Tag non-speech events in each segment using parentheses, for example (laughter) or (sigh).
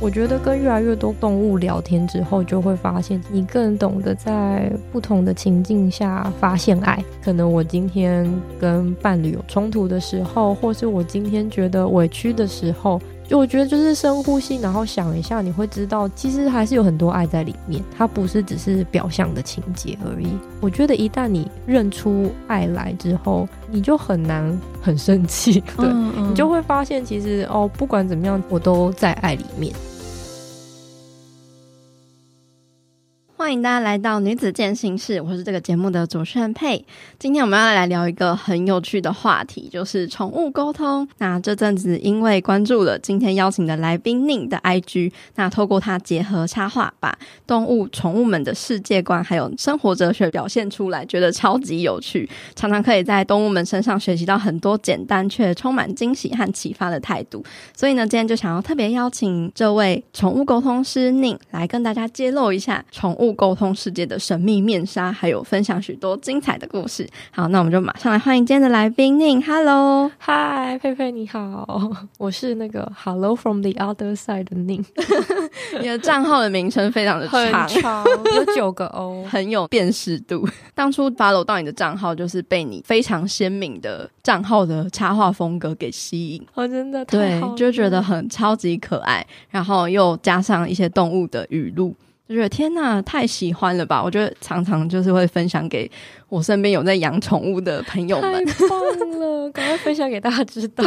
我觉得跟越来越多动物聊天之后，就会发现你更懂得在不同的情境下发现爱。可能我今天跟伴侣有冲突的时候，或是我今天觉得委屈的时候。就我觉得就是深呼吸，然后想一下，你会知道其实还是有很多爱在里面，它不是只是表象的情节而已。我觉得一旦你认出爱来之后，你就很难很生气，对，嗯嗯，你就会发现其实哦，不管怎么样，我都在爱里面。欢迎大家来到女子健心室，我是这个节目的主持人佩。今天我们要来聊一个很有趣的话题，就是宠物沟通。那这阵子因为关注了今天邀请的来宾宁的 IG，那透过他结合插画，把动物、宠物们的世界观还有生活哲学表现出来，觉得超级有趣。常常可以在动物们身上学习到很多简单却充满惊喜和启发的态度。所以呢，今天就想要特别邀请这位宠物沟通师宁来跟大家揭露一下宠物沟通世界的神秘面纱，还有分享许多精彩的故事。好，那我们就马上来欢迎今天的来宾宁。Hello，嗨，佩佩你好，(laughs) 我是那个 Hello from the other side 的宁。(laughs) 你的账号的名称非常的长，长有九个 O，(laughs) 很有辨识度。当初 follow 到你的账号，就是被你非常鲜明的账号的插画风格给吸引。我、哦、真的对，就觉得很超级可爱，然后又加上一些动物的语录。就觉得天呐，太喜欢了吧！我觉得常常就是会分享给我身边有在养宠物的朋友们。太棒了，赶快分享给大家知道。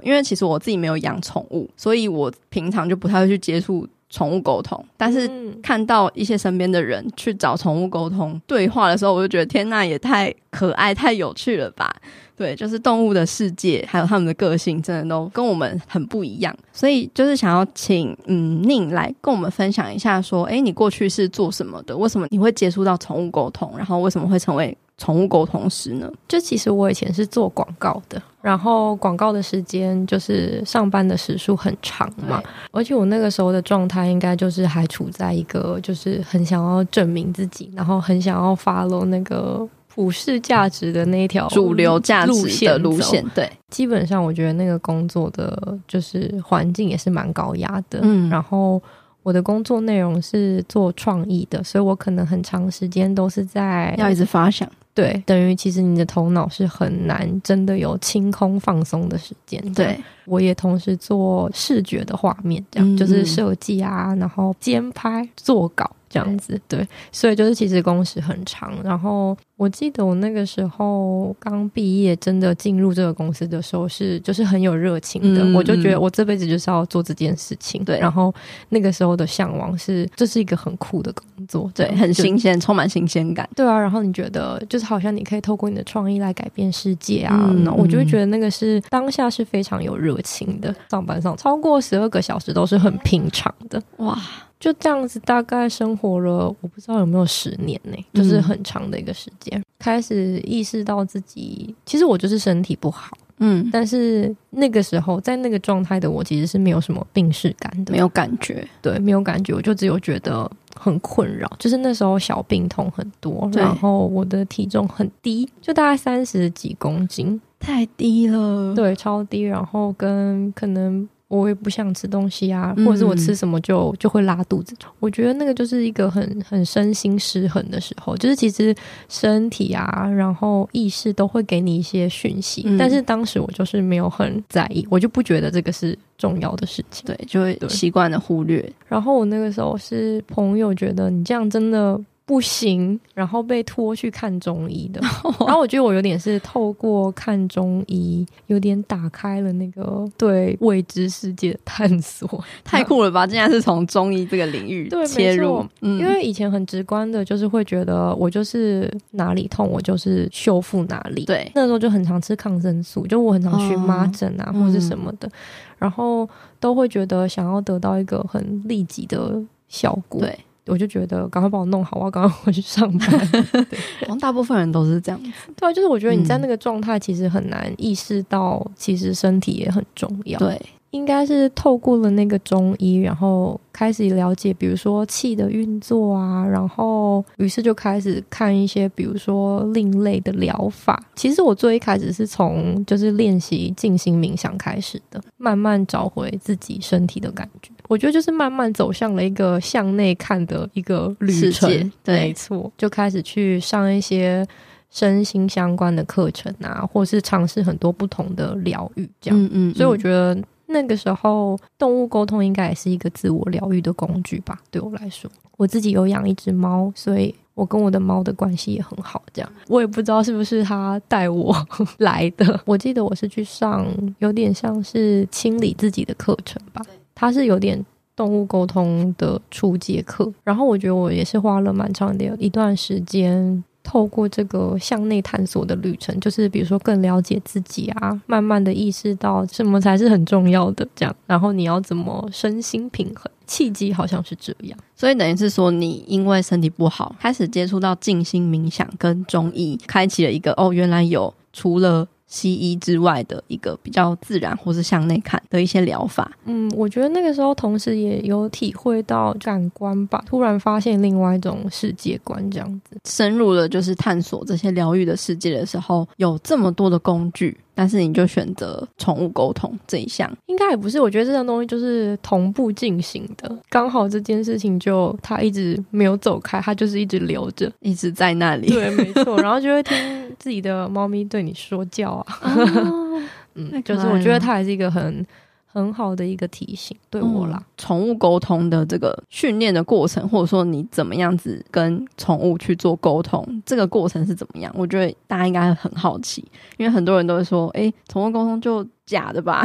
因为其实我自己没有养宠物，所以我平常就不太会去接触宠物沟通。但是看到一些身边的人去找宠物沟通对话的时候，我就觉得天呐，也太可爱、太有趣了吧！对，就是动物的世界，还有他们的个性，真的都跟我们很不一样。所以就是想要请嗯宁来跟我们分享一下，说，哎，你过去是做什么的？为什么你会接触到宠物沟通？然后为什么会成为宠物沟通师呢？就其实我以前是做广告的，然后广告的时间就是上班的时数很长嘛，而且我那个时候的状态应该就是还处在一个就是很想要证明自己，然后很想要 follow 那个。普世价值的那一条主流价值的路线，对，基本上我觉得那个工作的就是环境也是蛮高压的，嗯，然后我的工作内容是做创意的，所以我可能很长时间都是在要一直发想，对，等于其实你的头脑是很难真的有清空放松的时间，对，我也同时做视觉的画面，这样，嗯，就是设计啊，然后监拍、做稿。这样子对，所以就是其实工时很长。然后我记得我那个时候刚毕业，真的进入这个公司的时候是就是很有热情的。我就觉得我这辈子就是要做这件事情。对，然后那个时候的向往是这是一个很酷的工作，对，很新鲜，充满新鲜感。对啊，然后你觉得就是好像你可以透过你的创意来改变世界啊，嗯嗯，我就会觉得那个是当下是非常有热情的。上班上超过十二个小时都是很平常的，哇。就这样子，大概生活了，我不知道有没有十年呢、欸，就是很长的一个时间。嗯、开始意识到自己，其实我就是身体不好，嗯，但是那个时候在那个状态的我，其实是没有什么病识感的，没有感觉，对，没有感觉，我就只有觉得很困扰，就是那时候小病痛很多，然后我的体重很低，就大概三十几公斤，太低了，对，超低，然后跟可能。我也不想吃东西啊，或者是我吃什么就就会拉肚子。嗯。我觉得那个就是一个很很身心失衡的时候，就是其实身体啊，然后意识都会给你一些讯息，嗯，但是当时我就是没有很在意，我就不觉得这个是重要的事情，对，就会习惯的忽略。然后我那个时候是朋友觉得你这样真的。不行，然后被拖去看中医的。(laughs) 然后我觉得我有点是透过看中医，有点打开了那个对未知世界的探索。太酷了吧！竟然是从中医这个领域切入。嗯，因为以前很直观的，就是会觉得我就是哪里痛，我就是修复哪里。对，那时候就很常吃抗生素，就我很常荨麻疹啊，或者什么的，嗯，然后都会觉得想要得到一个很立即的效果。对。我就觉得赶快帮我弄好，我要赶快回去上班。(laughs) 对，好像大部分人都是这样子。对啊，就是我觉得你在那个状态，其实很难意识到，其实身体也很重要。对，应该是透过了那个中医，然后开始了解，比如说气的运作啊，然后于是就开始看一些，比如说另类的疗法。其实我最一开始是从就是练习静心冥想开始的，慢慢找回自己身体的感觉。我觉得就是慢慢走向了一个向内看的一个旅程。对，没错，就开始去上一些身心相关的课程啊，或是尝试很多不同的疗愈，这样。嗯，嗯嗯。所以我觉得那个时候动物沟通应该也是一个自我疗愈的工具吧，对我来说。我自己有养一只猫，所以我跟我的猫的关系也很好。这样，我也不知道是不是它带我 (laughs) 来的。我记得我是去上有点像是清理自己的课程吧，它是有点动物沟通的初阶课。然后我觉得我也是花了蛮长的一段时间。透过这个向内探索的旅程，就是比如说更了解自己啊，慢慢的意识到什么才是很重要的，这样，然后你要怎么身心平衡，契机好像是这样。所以等于是说，你因为身体不好，开始接触到静心冥想跟中医，开启了一个哦，原来有除了。西医之外的一个比较自然或是向内看的一些疗法，嗯，我觉得那个时候同时也有体会到感官吧，突然发现另外一种世界观，这样子深入了就是探索这些疗愈的世界的时候，有这么多的工具。但是你就选择宠物沟通这一项，应该也不是。我觉得这项东西就是同步进行的，刚好这件事情就它一直没有走开，它就是一直留着，一直在那里。对，没错。然后就会听自己的猫咪对你说教啊，(laughs) 哦、(laughs) 嗯，就是我觉得它还是一个很。很好的一个提醒，对我啦。宠、嗯、物沟通的这个训练的过程，或者说你怎么样子跟宠物去做沟通，这个过程是怎么样？我觉得大家应该很好奇，因为很多人都会说：“哎、欸，宠物沟通就假的吧？”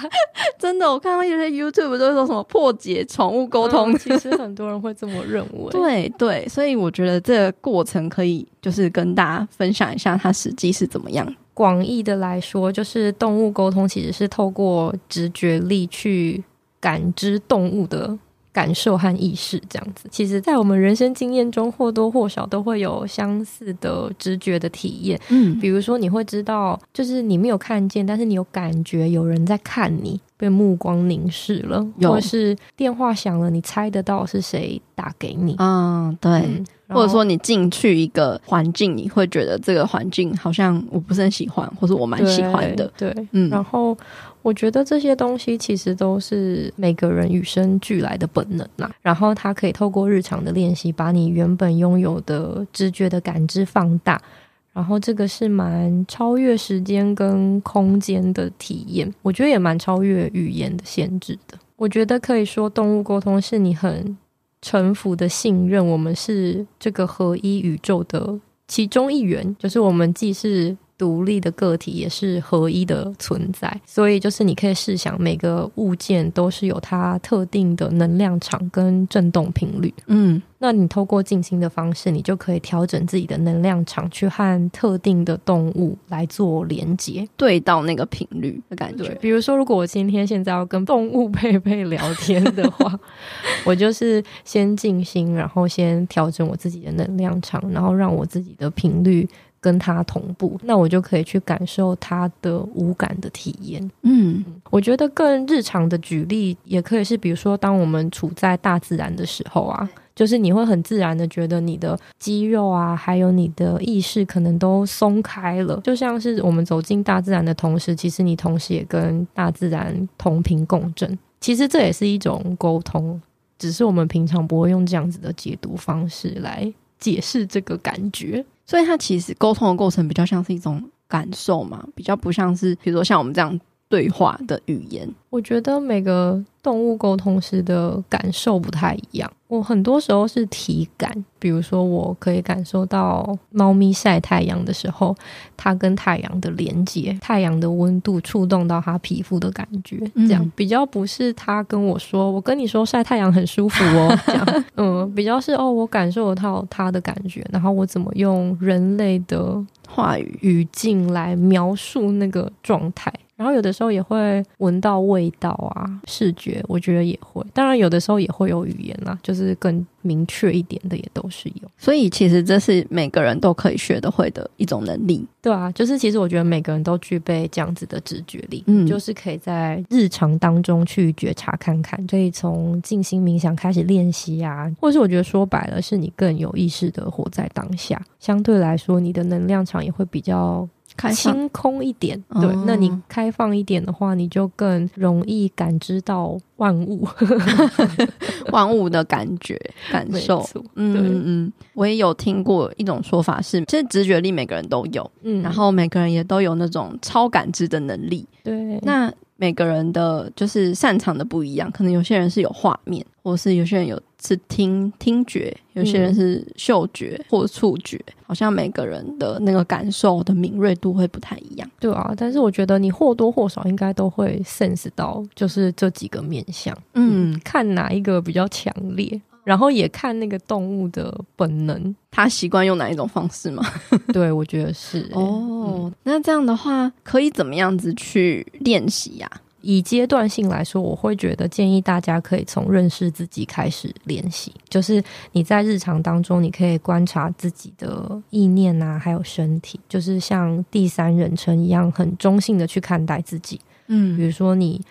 (laughs) 真的，我看到有些 YouTube 都会说什么破解宠物沟通、嗯，其实很多人会这么认为。(laughs) 对对，所以我觉得这个过程可以就是跟大家分享一下，它实际是怎么样。广义的来说，就是动物沟通其实是透过直觉力去感知动物的感受和意识，这样子。其实，在我们人生经验中，或多或少都会有相似的直觉的体验。嗯，比如说，你会知道，就是你没有看见，但是你有感觉有人在看你，被目光凝视了，有或是电话响了，你猜得到是谁打给你。嗯，对。嗯或者说你进去一个环境，你会觉得这个环境好像我不是很喜欢，或是我蛮喜欢的。对，对嗯。然后我觉得这些东西其实都是每个人与生俱来的本能呐。然后它可以透过日常的练习，把你原本拥有的直觉的感知放大。然后这个是蛮超越时间跟空间的体验，我觉得也蛮超越语言的限制的。我觉得可以说动物沟通是你很。臣服的信任，我们是这个合一宇宙的其中一员，就是我们既是独立的个体，也是合一的存在。所以，就是你可以试想，每个物件都是有它特定的能量场跟振动频率。嗯。那你透过静心的方式，你就可以调整自己的能量场，去和特定的动物来做连接，对到那个频率的感觉。比如说，如果我今天现在要跟动物佩佩聊天的话，(laughs) 我就是先静心，然后先调整我自己的能量场，然后让我自己的频率跟它同步，那我就可以去感受它的无感的体验。嗯，我觉得更日常的举例也可以是，比如说，当我们处在大自然的时候啊。就是你会很自然的觉得你的肌肉啊，还有你的意识可能都松开了，就像是我们走进大自然的同时，其实你同时也跟大自然同频共振。其实这也是一种沟通，只是我们平常不会用这样子的解读方式来解释这个感觉。所以它其实沟通的过程比较像是一种感受嘛，比较不像是比如说像我们这样。对话的语言，我觉得每个动物沟通时的感受不太一样。我很多时候是体感，比如说我可以感受到猫咪晒太阳的时候，它跟太阳的连接，太阳的温度触动到它皮肤的感觉，这样、嗯、比较不是它跟我说，我跟你说晒太阳很舒服哦，这样，(laughs) 嗯，比较是哦，我感受到它的感觉，然后我怎么用人类的话语语境来描述那个状态。然后有的时候也会闻到味道啊，视觉我觉得也会。当然有的时候也会有语言啦，就是更明确一点的也都是有。所以其实这是每个人都可以学得会的一种能力，对啊，就是其实我觉得每个人都具备这样子的直觉力，嗯，就是可以在日常当中去觉察看看，可以从静心冥想开始练习啊，或是我觉得说白了，是你更有意识的活在当下，相对来说你的能量场也会比较。清空一点。对，那你开放一点的话，你就更容易感知到万物，(laughs) 万物的感觉、感受。嗯嗯，我也有听过一种说法是，其实直觉力每个人都有，嗯，然后每个人也都有那种超感知的能力。对，那。每个人的就是擅长的不一样，可能有些人是有画面，或是有些人有是听听觉，有些人是嗅觉或触觉，嗯，好像每个人的那个感受的敏锐度会不太一样。对啊，但是我觉得你或多或少应该都会 sense 到，就是这几个面向，嗯，嗯，看哪一个比较强烈。然后也看那个动物的本能，它习惯用哪一种方式嘛？(laughs) 对，我觉得是、(laughs) 欸。哦、嗯，那这样的话，可以怎么样子去练习呀？以阶段性来说，我会觉得建议大家可以从认识自己开始练习。就是你在日常当中，你可以观察自己的意念啊，还有身体，就是像第三人称一样，很中性的去看待自己。嗯，比如说你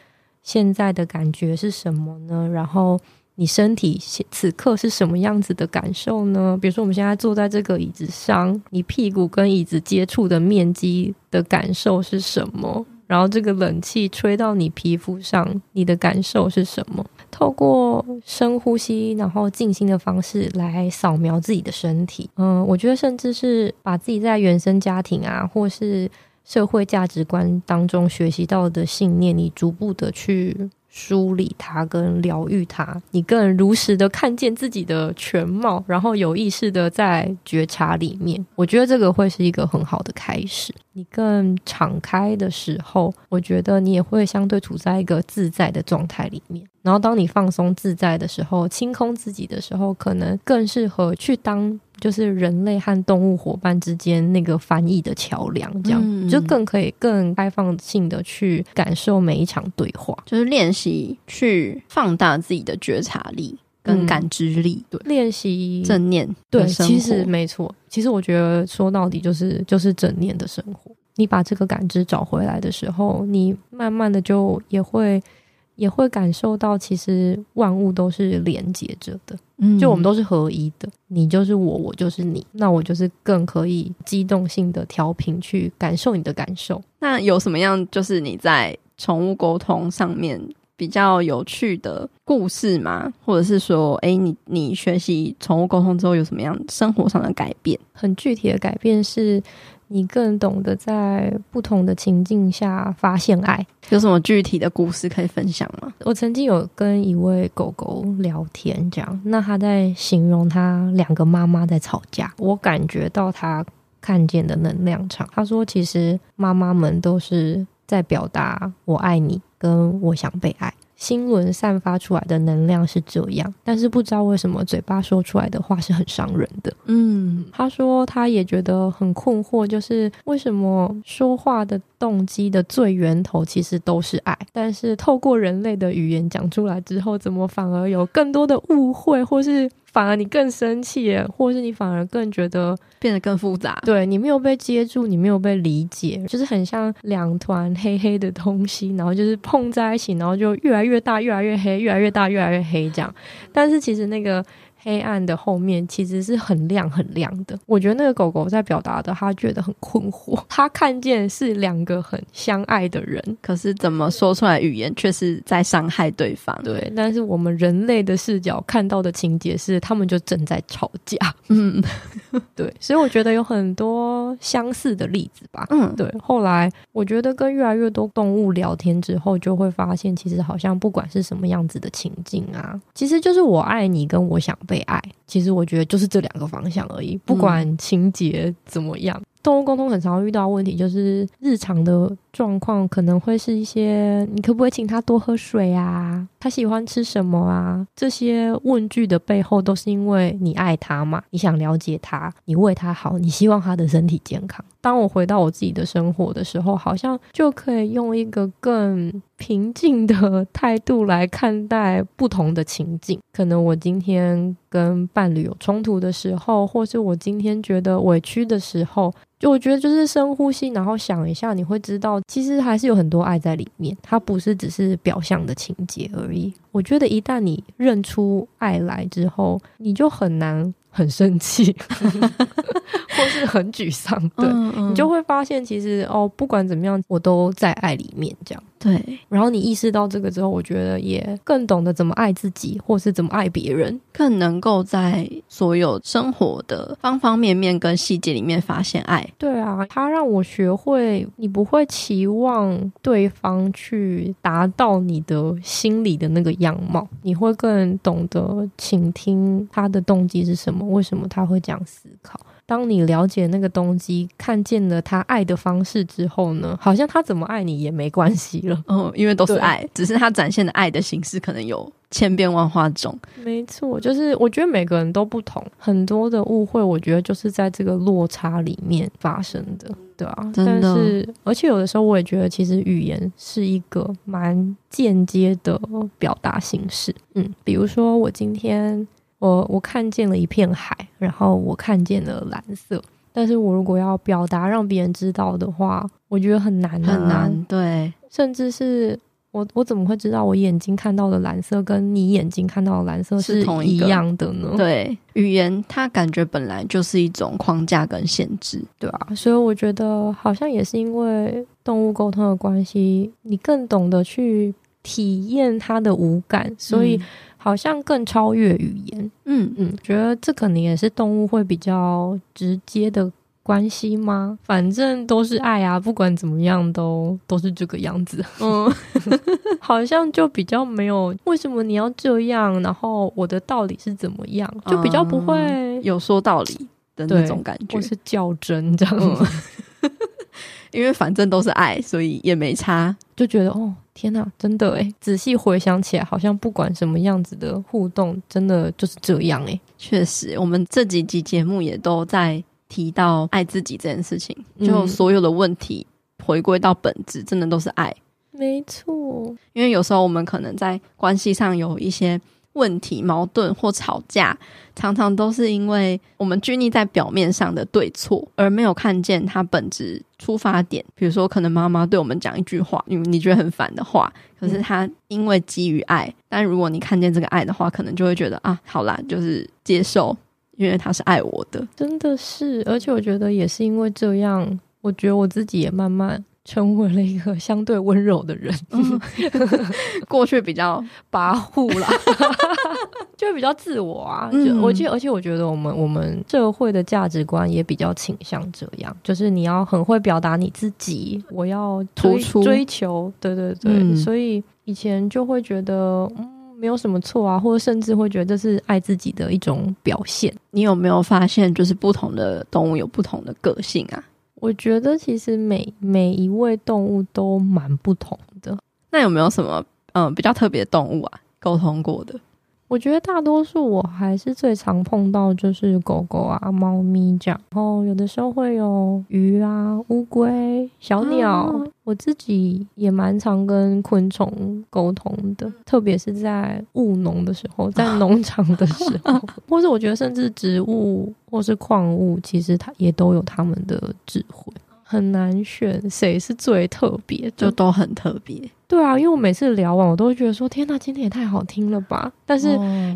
现在的感觉是什么呢？然后。你身体此刻是什么样子的感受呢？比如说，我们现在坐在这个椅子上，你屁股跟椅子接触的面积的感受是什么？然后这个冷气吹到你皮肤上，你的感受是什么？透过深呼吸，然后静心的方式来扫描自己的身体。嗯，我觉得甚至是把自己在原生家庭啊，或是社会价值观当中学习到的信念，你逐步的去。梳理它跟疗愈它，你更如实的看见自己的全貌，然后有意识的在觉察里面。我觉得这个会是一个很好的开始。你更敞开的时候，我觉得你也会相对处在一个自在的状态里面。然后当你放松自在的时候，清空自己的时候，可能更适合去当。就是人类和动物伙伴之间那个翻译的桥梁，这样、嗯、就更可以更开放性的去感受每一场对话，就是练习去放大自己的觉察力跟感知力，嗯、对，练习正念，对，其实没错，其实我觉得说到底就是就是正念的生活。你把这个感知找回来的时候，你慢慢的就也会。也会感受到，其实万物都是连接着的，嗯，就我们都是合一的，你就是我，我就是你，那我就是更可以机动性的调频去感受你的感受。那有什么样就是你在宠物沟通上面比较有趣的故事吗？或者是说，诶，你你学习宠物沟通之后有什么样生活上的改变？很具体的改变是。你更懂得在不同的情境下发现爱，有什么具体的故事可以分享吗？我曾经有跟一位狗狗聊天，这样，那他在形容他两个妈妈在吵架，我感觉到他看见的能量场。他说，其实妈妈们都是在表达“我爱你”跟“我想被爱”。心轮散发出来的能量是这样，但是不知道为什么嘴巴说出来的话是很伤人的。嗯，他说他也觉得很困惑，就是为什么说话的动机的最源头其实都是爱，但是透过人类的语言讲出来之后，怎么反而有更多的误会，或是？反而你更生气，或是你反而更觉得变得更复杂。对，你没有被接住，你没有被理解，就是很像两团黑黑的东西，然后就是碰在一起，然后就越来越大，越来越黑，越来越大，越来越黑这样。但是其实那个。黑暗的后面其实是很亮很亮的。我觉得那个狗狗在表达的，他觉得很困惑。(laughs) 他看见是两个很相爱的人，可是怎么说出来语言却是在伤害对方。对，但是我们人类的视角看到的情节是，他们就正在吵架。嗯，(laughs) 对，所以我觉得有很多相似的例子吧。嗯，对。后来我觉得跟越来越多动物聊天之后，就会发现，其实好像不管是什么样子的情境啊，其实就是我爱你跟我想被。被爱，其实我觉得就是这两个方向而已，不管情节怎么样。嗯动物沟通很常遇到问题，就是日常的状况可能会是一些，你可不可以请他多喝水啊？他喜欢吃什么啊？这些问句的背后都是因为你爱他嘛，你想了解他，你为他好，你希望他的身体健康。当我回到我自己的生活的时候，好像就可以用一个更平静的态度来看待不同的情境。可能我今天跟伴侣有冲突的时候，或是我今天觉得委屈的时候。就我觉得，就是深呼吸，然后想一下，你会知道，其实还是有很多爱在里面，它不是只是表象的情节而已。我觉得，一旦你认出爱来之后，你就很难很生气，(laughs) 或是很沮丧，对，嗯嗯，你就会发现其实哦，不管怎么样，我都在爱里面，这样。对，然后你意识到这个之后，我觉得也更懂得怎么爱自己，或是怎么爱别人，更能够在所有生活的方方面面跟细节里面发现爱。对啊，他让我学会，你不会期望对方去达到你的心里的那个样貌，你会更懂得倾听他的动机是什么，为什么他会这样思考。当你了解那个东西，看见了他爱的方式之后呢，好像他怎么爱你也没关系了。嗯，因为都是爱，只是他展现的爱的形式可能有千变万化种。没错，就是我觉得每个人都不同，很多的误会，我觉得就是在这个落差里面发生的，对啊，但是，而且有的时候我也觉得，其实语言是一个蛮间接的表达形式。嗯，比如说我今天。我我看见了一片海，然后我看见了蓝色。但是我如果要表达让别人知道的话，我觉得很难，啊，很难。对，甚至是我我怎么会知道我眼睛看到的蓝色跟你眼睛看到的蓝色是同一样的呢？对，语言它感觉本来就是一种框架跟限制，对啊。所以我觉得好像也是因为动物沟通的关系，你更懂得去体验它的五感，所以。好像更超越语言，嗯。嗯，觉得这可能也是动物会比较直接的关系吗？反正都是爱啊，不管怎么样都都是这个样子，嗯，(laughs) 好像就比较没有为什么你要这样，然后我的道理是怎么样，就比较不会、嗯、有说道理的那种感觉，或是较真这样子，嗯、因为反正都是爱，所以也没差，就觉得哦。天呐，真的诶，仔细回想起来，好像不管什么样子的互动，真的就是这样诶。确实，我们这几集节目也都在提到爱自己这件事情，就所有的问题回归到本质，真的都是爱。没错，因为有时候我们可能在关系上有一些。问题、矛盾或吵架，常常都是因为我们拘泥在表面上的对错，而没有看见它本质出发点。比如说，可能妈妈对我们讲一句话，你你觉得很烦的话，可是他因为基于爱，但如果你看见这个爱的话，可能就会觉得啊，好啦，就是接受，因为他是爱我的，真的是。而且我觉得也是因为这样，我觉得我自己也慢慢。成为了一个相对温柔的人，嗯、(laughs) 过去比较跋扈啦，(laughs) 就比较自我啊。就我记得，而且我觉得我们我们社会的价值观也比较倾向这样，就是你要很会表达你自己，我要突出追求，对对对。嗯、所以以前就会觉得嗯没有什么错啊，或者甚至会觉得这是爱自己的一种表现。你有没有发现，就是不同的动物有不同的个性啊？我觉得其实每每一位动物都蛮不同的。那有没有什么嗯比较特别的动物啊？沟通过的？我觉得大多数我还是最常碰到就是狗狗啊、猫咪这样，然后有的时候会有鱼啊、乌龟、小鸟。啊、我自己也蛮常跟昆虫沟通的，特别是在务农的时候，在农场的时候，(laughs) 或是我觉得甚至植物或是矿物，其实它也都有它们的智慧。很难选谁是最特别，就都很特别。对啊，因为我每次聊完，我都会觉得说：“天哪，今天也太好听了吧！”但是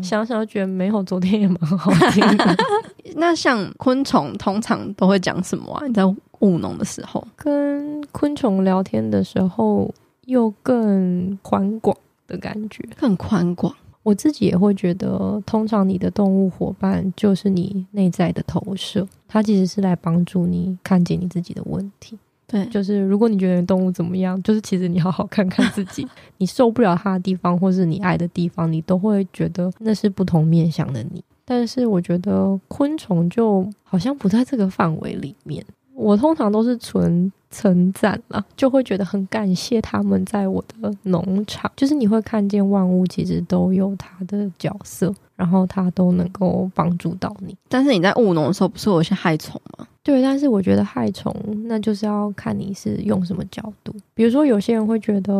想想又觉得没有，昨天也蛮好听的。(laughs) 那像昆虫，通常都会讲什么啊？你在务农的时候，跟昆虫聊天的时候，又更宽广的感觉，更宽广。我自己也会觉得，通常你的动物伙伴就是你内在的投射，它其实是来帮助你看见你自己的问题。对，就是如果你觉得动物怎么样，就是其实你好好看看自己，(laughs) 你受不了它的地方，或是你爱的地方，你都会觉得那是不同面向的你。但是我觉得昆虫就好像不在这个范围里面。我通常都是存称赞啦，就会觉得很感谢他们在我的农场。就是你会看见万物其实都有它的角色，然后它都能够帮助到你。但是你在务农的时候，不是有些害虫吗？对，但是我觉得害虫那就是要看你是用什么角度。比如说，有些人会觉得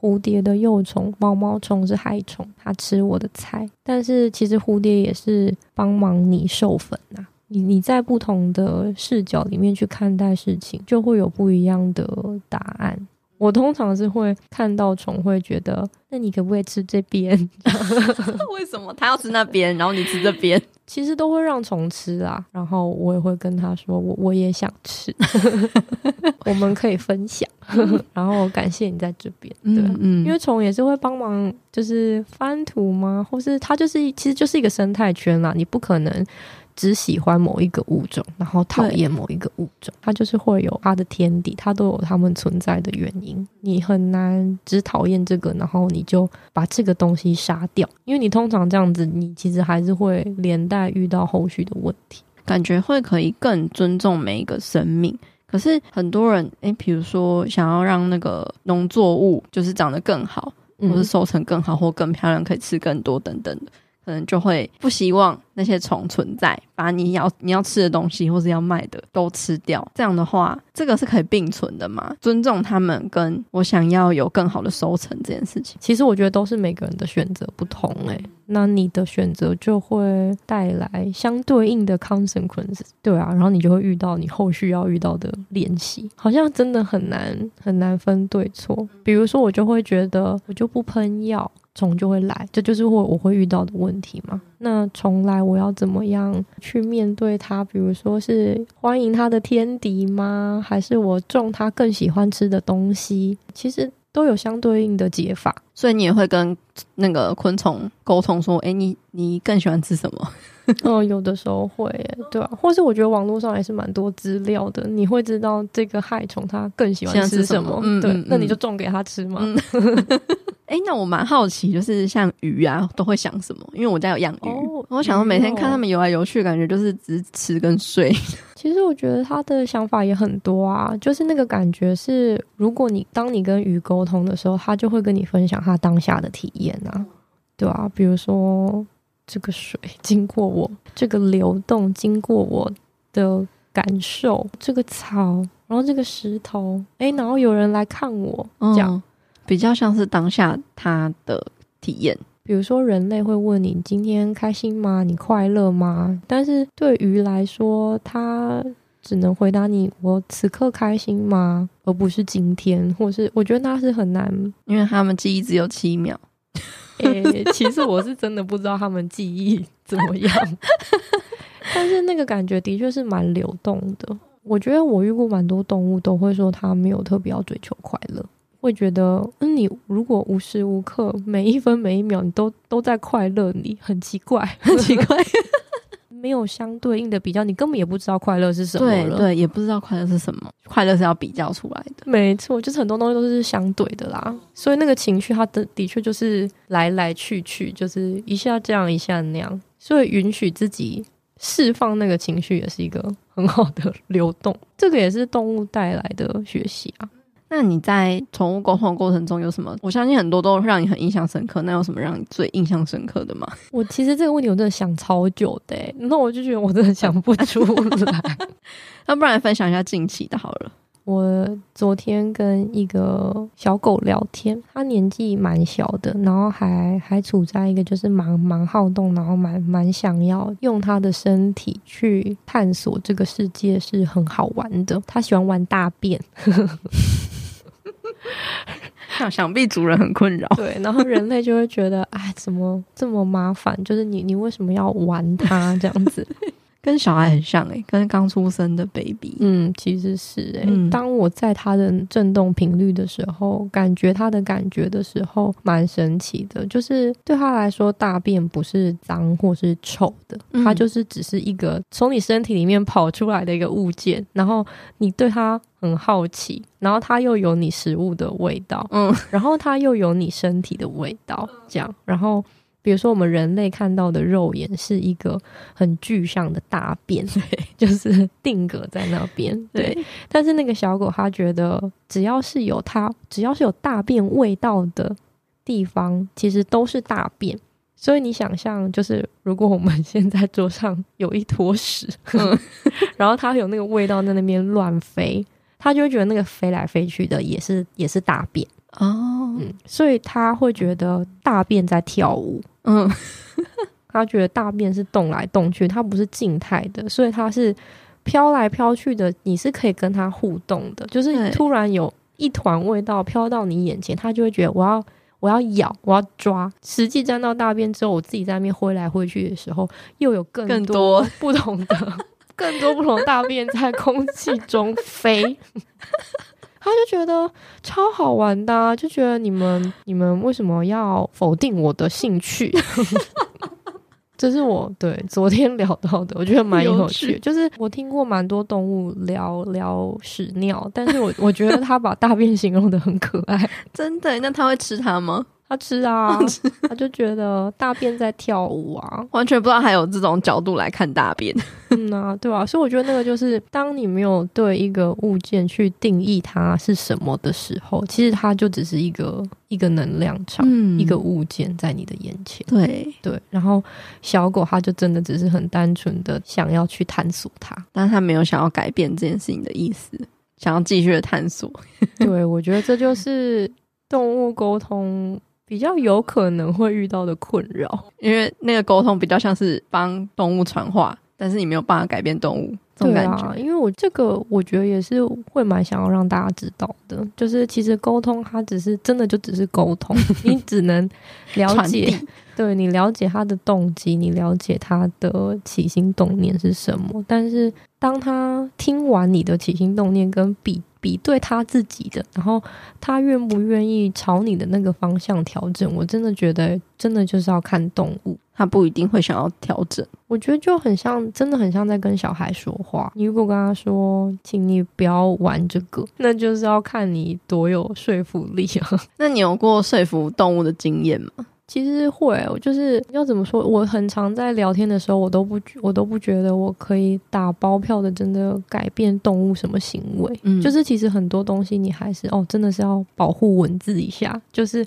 蝴蝶的幼虫、毛毛虫是害虫，它吃我的菜。但是其实蝴蝶也是帮忙你授粉呐、啊。你你在不同的视角里面去看待事情，就会有不一样的答案。我通常是会看到虫会觉得，那你可不可以吃这边？(laughs) 为什么他要吃那边，然后你吃这边？其实都会让虫吃啊，然后我也会跟他说，我我也想吃，(laughs) 我们可以分享，(laughs) 然后感谢你在这边，对，嗯，嗯，因为虫也是会帮忙，就是翻土吗？或是它就是其实就是一个生态圈啦，你不可能。只喜欢某一个物种，然后讨厌某一个物种，它就是会有它的天敌，它都有它们存在的原因。你很难只讨厌这个，然后你就把这个东西杀掉，因为你通常这样子，你其实还是会连带遇到后续的问题。感觉会可以更尊重每一个生命，可是很多人，诶，比如说想要让那个农作物就是长得更好，或是收成更好，或更漂亮，可以吃更多等等的。可能就会不希望那些虫存在，把你要你要吃的东西或是要卖的都吃掉。这样的话，这个是可以并存的嘛？尊重他们，跟我想要有更好的收成这件事情，其实我觉得都是每个人的选择不同诶、那你的选择就会带来相对应的 consequence，对啊，然后你就会遇到你后续要遇到的练习，好像真的很难很难分对错。比如说，我就会觉得我就不喷药。虫就会来，这就是我我会遇到的问题嘛。那虫来，我要怎么样去面对它？比如说是欢迎它的天敌吗？还是我种它更喜欢吃的东西？其实都有相对应的解法。所以你也会跟那个昆虫沟通说：“诶，你你更喜欢吃什么？”哦，(laughs) 有的时候会，对啊。或是我觉得网络上还是蛮多资料的，你会知道这个害虫它更喜欢吃什么。对，嗯、那你就种给它吃嘛。(laughs) 嗯哎，那我蛮好奇，就是像鱼啊，都会想什么？因为我家有养鱼，哦、我想说每天看它们游来游去，感觉就是只吃跟睡。(laughs) 其实我觉得他的想法也很多啊，就是那个感觉是，如果你当你跟鱼沟通的时候，他就会跟你分享他当下的体验啊，对啊，比如说这个水经过我，这个流动经过我的感受，这个草，然后这个石头，哎，然后有人来看我，这样。嗯比较像是当下他的体验，比如说人类会问你今天开心吗？你快乐吗？但是对鱼来说，它只能回答你我此刻开心吗？而不是今天，或是我觉得那是很难，因为他们记忆只有七秒。诶、欸，其实我是真的不知道他们记忆怎么样，(laughs) 但是那个感觉的确是蛮流动的。我觉得我遇过蛮多动物都会说，它没有特别要追求快乐。会觉得，嗯，你如果无时无刻每一分每一秒你都都在快乐，你很奇怪，很奇怪，没有相对应的比较，你根本也不知道快乐是什么。对对，也不知道快乐是什么，快乐是要比较出来的。没错，就是很多东西都是相对的啦。所以那个情绪，它的的确就是来来去去，就是一下这样，一下那样。所以允许自己释放那个情绪，也是一个很好的流动。这个也是动物带来的学习啊。那你在宠物沟通的过程中有什么？我相信很多都让你很印象深刻。那有什么让你最印象深刻的吗？(laughs) 我其实这个问题我真的想超久的，那我就觉得我真的想不出来。(laughs) 那不然分享一下近期的好了。我昨天跟一个小狗聊天，它年纪蛮小的，然后还还处在一个就是蛮蛮好动，然后蛮蛮想要用它的身体去探索这个世界，是很好玩的。它喜欢玩大便。(laughs) (laughs) 想想必主人很困扰，对，然后人类就会觉得，(laughs) 哎，怎么这么麻烦？就是你，你为什么要玩它这样子？(laughs) 跟小孩很像哎、欸，跟刚出生的 baby。嗯，其实是哎、欸。嗯、当我在它的震动频率的时候，感觉它的感觉的时候，蛮神奇的。就是对他来说，大便不是脏或是臭的，它就是只是一个从你身体里面跑出来的一个物件。然后你对它很好奇，然后它又有你食物的味道，嗯，然后它又有你身体的味道，这样，然后。比如说，我们人类看到的肉眼是一个很具象的大便，对，(laughs) 就是定格在那边。对，对，但是那个小狗它觉得，只要是有它，只要是有大便味道的地方，其实都是大便。所以你想象，就是如果我们现在桌上有一坨屎，嗯、(laughs) 然后它有那个味道在那边乱飞，它就会觉得那个飞来飞去的也是也是大便。哦，嗯，所以他会觉得大便在跳舞，嗯，(laughs) 他觉得大便是动来动去，它不是静态的，所以它是飘来飘去的。你是可以跟它互动的，就是突然有一团味道飘到你眼前，他就会觉得我要我要咬，我要抓。实际沾到大便之后，我自己在那边挥来挥去的时候，又有更多不同的、更多不同的大便在空气中飞。(laughs) 他就觉得超好玩的啊，就觉得你们你们为什么要否定我的兴趣？(laughs) 这是我对昨天聊到的，我觉得蛮有趣。有趣。就是我听过蛮多动物聊聊屎尿，但是我我觉得他把大便形容的很可爱。(laughs) 真的？那他会吃它吗？他吃啊，他就觉得大便在跳舞啊，(laughs) 完全不知道还有这种角度来看大便。(laughs) 嗯啊，对啊，所以我觉得那个就是，当你没有对一个物件去定义它是什么的时候，其实它就只是一个一个能量场，嗯、一个物件在你的眼前。对对，然后小狗它就真的只是很单纯的想要去探索它，但它没有想要改变这件事情的意思，想要继续的探索。(laughs) 对，我觉得这就是动物沟通。比较有可能会遇到的困扰，因为那个沟通比较像是帮动物传话，但是你没有办法改变动物这种感觉。啊、因为我这个我觉得也是会蛮想要让大家知道的，就是其实沟通它只是真的就只是沟通，(laughs) 你只能了解，对，你了解他的动机，你了解他的起心动念是什么，但是当他听完你的起心动念跟比。比对他自己的，然后他愿不愿意朝你的那个方向调整？我真的觉得，真的就是要看动物，他不一定会想要调整。我觉得就很像，真的很像在跟小孩说话。你如果跟他说，请你不要玩这个，(laughs) 那就是要看你多有说服力啊。那你有过说服动物的经验吗？其实会，我就是要怎么说？我很常在聊天的时候，我都不，我都不觉得我可以打包票的，真的改变动物什么行为。嗯，就是其实很多东西，你还是哦，真的是要保护文字一下。就是，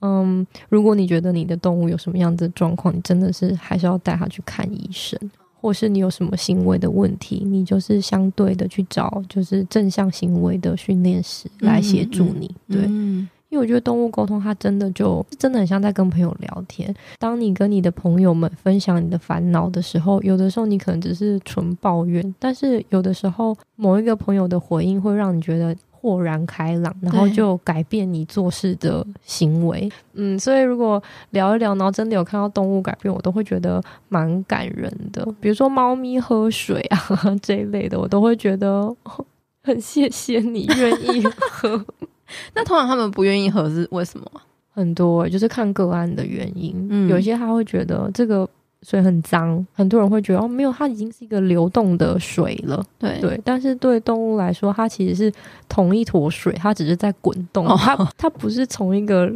嗯，如果你觉得你的动物有什么样子的状况，你真的是还是要带它去看医生，或是你有什么行为的问题，你就是相对的去找就是正向行为的训练师来协助你。嗯嗯、对。嗯因为我觉得动物沟通，它真的就真的很像在跟朋友聊天。当你跟你的朋友们分享你的烦恼的时候，有的时候你可能只是纯抱怨，但是有的时候某一个朋友的回应会让你觉得豁然开朗，然后就改变你做事的行为。嗯，所以如果聊一聊，然后真的有看到动物改变，我都会觉得蛮感人的。比如说猫咪喝水啊 (laughs) 这一类的，我都会觉得 (laughs) 很谢谢你愿意喝。(laughs) 那通常他们不愿意喝是为什么？很多就是看个案的原因。嗯，有些他会觉得这个水很脏，很多人会觉得哦，没有，它已经是一个流动的水了。对对，但是对动物来说，它其实是同一坨水，它只是在滚动，哦、它它不是从一个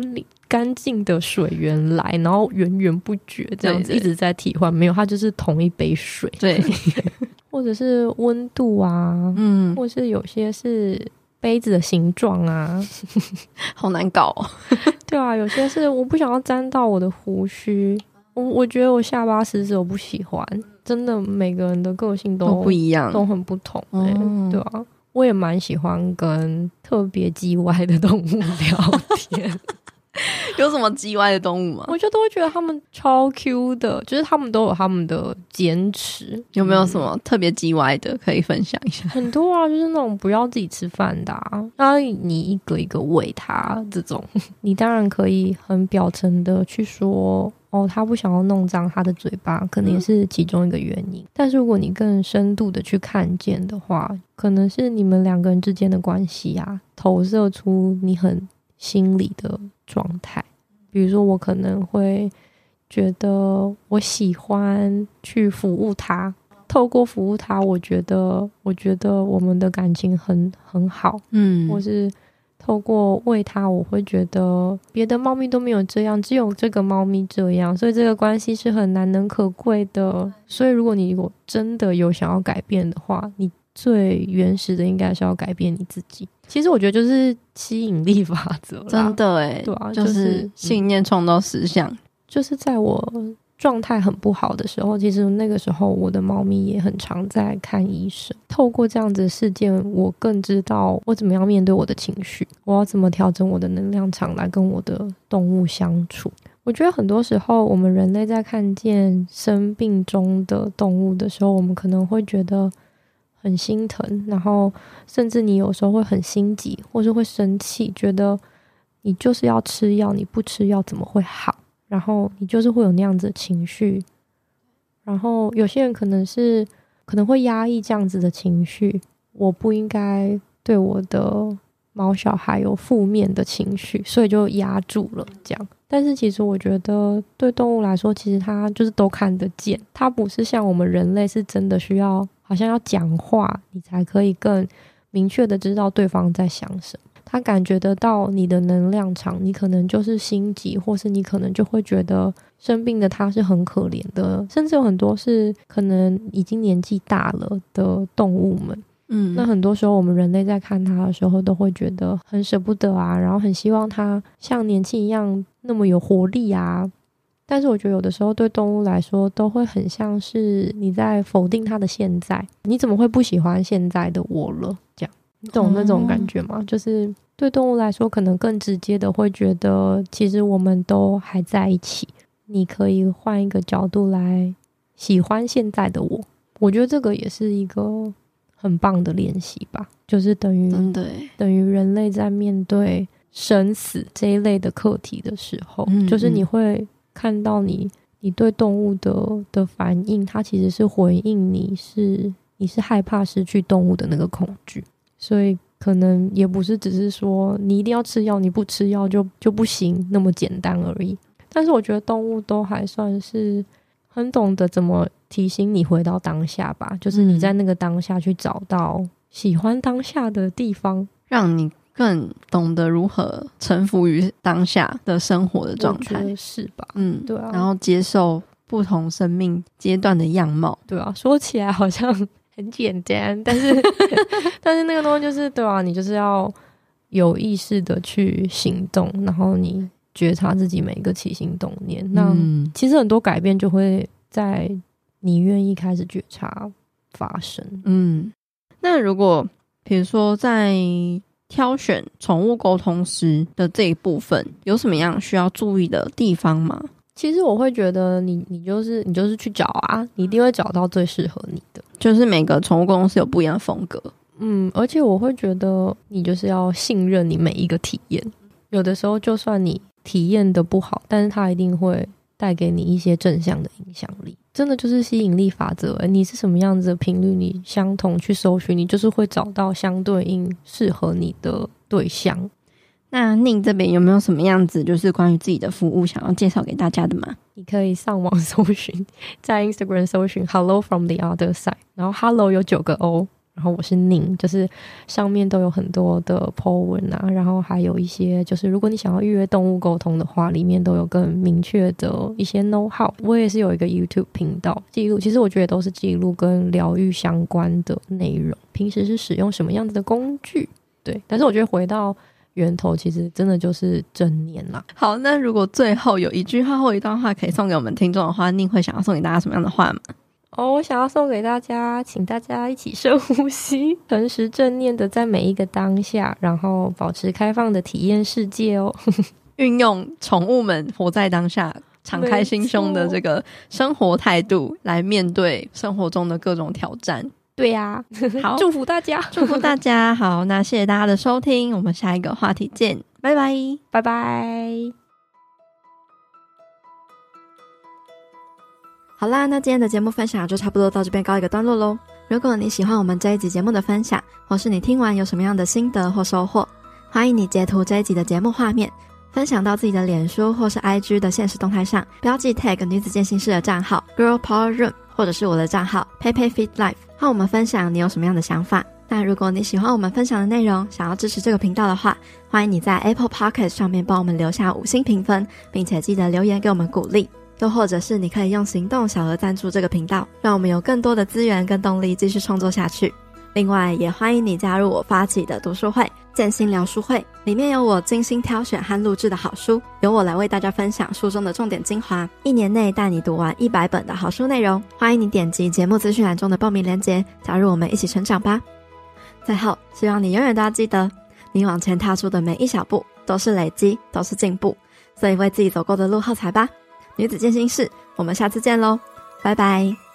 干净的水源来，然后源源不绝这样子一直在替换。没有，它就是同一杯水。对，(laughs) 或者是温度啊，嗯，或是有些是。杯子的形状啊，(laughs) 好难搞哦。(laughs) 对啊，有些是我不想要沾到我的胡须，我我觉得我下巴食指，我不喜欢。真的，每个人的个性都，都不一样，都很不同，对啊，我也蛮喜欢跟特别叽歪的动物聊天。(laughs) 有什么叽歪的动物吗？我就都会觉得他们超 Q 的，就是他们都有他们的坚持。有没有什么特别叽歪的可以分享一下？很多啊，就是那种不要自己吃饭的啊，那你一个一个喂他这种，(laughs) 你当然可以很表层的去说哦，他不想要弄脏他的嘴巴，可能也是其中一个原因。嗯。但是如果你更深度的去看见的话，可能是你们两个人之间的关系啊，投射出你很心理的状态。比如说，我可能会觉得我喜欢去服务他，透过服务他，我觉得我觉得我们的感情很很好，嗯，或是透过喂它，我会觉得别的猫咪都没有这样，只有这个猫咪这样，所以这个关系是很难能可贵的。所以，如果你如果真的有想要改变的话，你最原始的应该是要改变你自己。其实我觉得就是吸引力法则，真的诶，对啊，就是信念创造实相。嗯，就是在我状态很不好的时候，其实那个时候我的猫咪也很常在看医生。透过这样子的事件，我更知道我怎么样面对我的情绪，我要怎么调整我的能量场来跟我的动物相处。我觉得很多时候，我们人类在看见生病中的动物的时候，我们可能会觉得。很心疼，然后甚至你有时候会很心急，或是会生气，觉得你就是要吃药，你不吃药怎么会好？然后你就是会有那样子的情绪。然后有些人可能是可能会压抑这样子的情绪，我不应该对我的毛小孩有负面的情绪，所以就压住了这样。但是其实我觉得，对动物来说，其实它就是都看得见，它不是像我们人类是真的需要，好像要讲话，你才可以更明确的知道对方在想什么。他感觉得到你的能量场，你可能就是心急，或是你可能就会觉得生病的他是很可怜的，甚至有很多是可能已经年纪大了的动物们。嗯，那很多时候我们人类在看他的时候，都会觉得很舍不得啊，然后很希望他像年轻一样那么有活力啊。但是我觉得有的时候对动物来说，都会很像是你在否定它的现在。你怎么会不喜欢现在的我了？这样，你懂那种感觉吗？嗯，就是对动物来说，可能更直接的会觉得，其实我们都还在一起。你可以换一个角度来喜欢现在的我。我觉得这个也是一个。很棒的练习吧，就是等于等于人类在面对生死这一类的课题的时候，就是你会看到你你对动物的的反应，它其实是回应你是你是害怕失去动物的那个恐惧，所以可能也不是只是说你一定要吃药，你不吃药就就不行那么简单而已。但是我觉得动物都还算是很懂得怎么。提醒你回到当下吧，就是你在那个当下去找到喜欢当下的地方，让你更懂得如何臣服于当下的生活的状态，是吧？嗯，对啊。然后接受不同生命阶段的样貌，对啊。说起来好像很简单，(laughs) 但是 (laughs) 但是那个东西就是对啊，你就是要有意识的去行动，然后你觉察自己每一个起心动念，那其实很多改变就会在。你愿意开始觉察发生，嗯，那如果比如说在挑选宠物沟通师的这一部分，有什么样需要注意的地方吗？其实我会觉得你，你你就是你就是去找啊，你一定会找到最适合你的。就是每个宠物沟通师有不一样的风格，嗯，而且我会觉得你就是要信任你每一个体验。有的时候就算你体验的不好，但是它一定会带给你一些正向的影响力。真的就是吸引力法则，你是什么样子的频率，你相同去搜寻，你就是会找到相对应适合你的对象。那宁这边有没有什么样子，就是关于自己的服务想要介绍给大家的吗？你可以上网搜寻，在 Instagram 搜寻 “Hello from the other side”，然后 “Hello” 有九个 O。然后我是宁，就是上面都有很多的 po 文啊，然后还有一些就是如果你想要预约动物沟通的话，里面都有更明确的一些 know how。我也是有一个 YouTube 频道记录，其实我觉得都是记录跟疗愈相关的内容。平时是使用什么样子的工具？对，但是我觉得回到源头，其实真的就是正念啦。好，那如果最后有一句话或一段话可以送给我们听众的话，宁会想要送给大家什么样的话吗？哦，我想要送给大家，请大家一起深呼吸，诚实正念的在每一个当下，然后保持开放的体验世界哦。(laughs) 运用宠物们活在当下、敞开心胸的这个生活态度来面对生活中的各种挑战。对呀、啊，好，(laughs) 祝福大家，祝福大家。好，那谢谢大家的收听，我们下一个话题见，拜拜，拜拜。好啦，那今天的节目分享就差不多到这边告一个段落喽。如果你喜欢我们这一集节目的分享，或是你听完有什么样的心得或收获，欢迎你截图这一集的节目画面，分享到自己的脸书或是 IG 的现实动态上，标记 tag 女子健心室的账号 Girl Power Room，或者是我的账号 PeiPei Fit Life，和我们分享你有什么样的想法。那如果你喜欢我们分享的内容，想要支持这个频道的话，欢迎你在 Apple Podcast 上面帮我们留下五星评分，并且记得留言给我们鼓励。又或者是你可以用行动小额赞助这个频道，让我们有更多的资源跟动力继续创作下去。另外，也欢迎你加入我发起的读书会——建心聊书会，里面有我精心挑选和录制的好书，由我来为大家分享书中的重点精华，一年内带你读完一百本的好书内容。欢迎你点击节目资讯栏中的报名链接，加入我们一起成长吧。最后，希望你永远都要记得，你往前踏出的每一小步都是累积，都是进步，所以为自己走过的路喝彩吧。女子健心室，我们下次见喽，拜拜。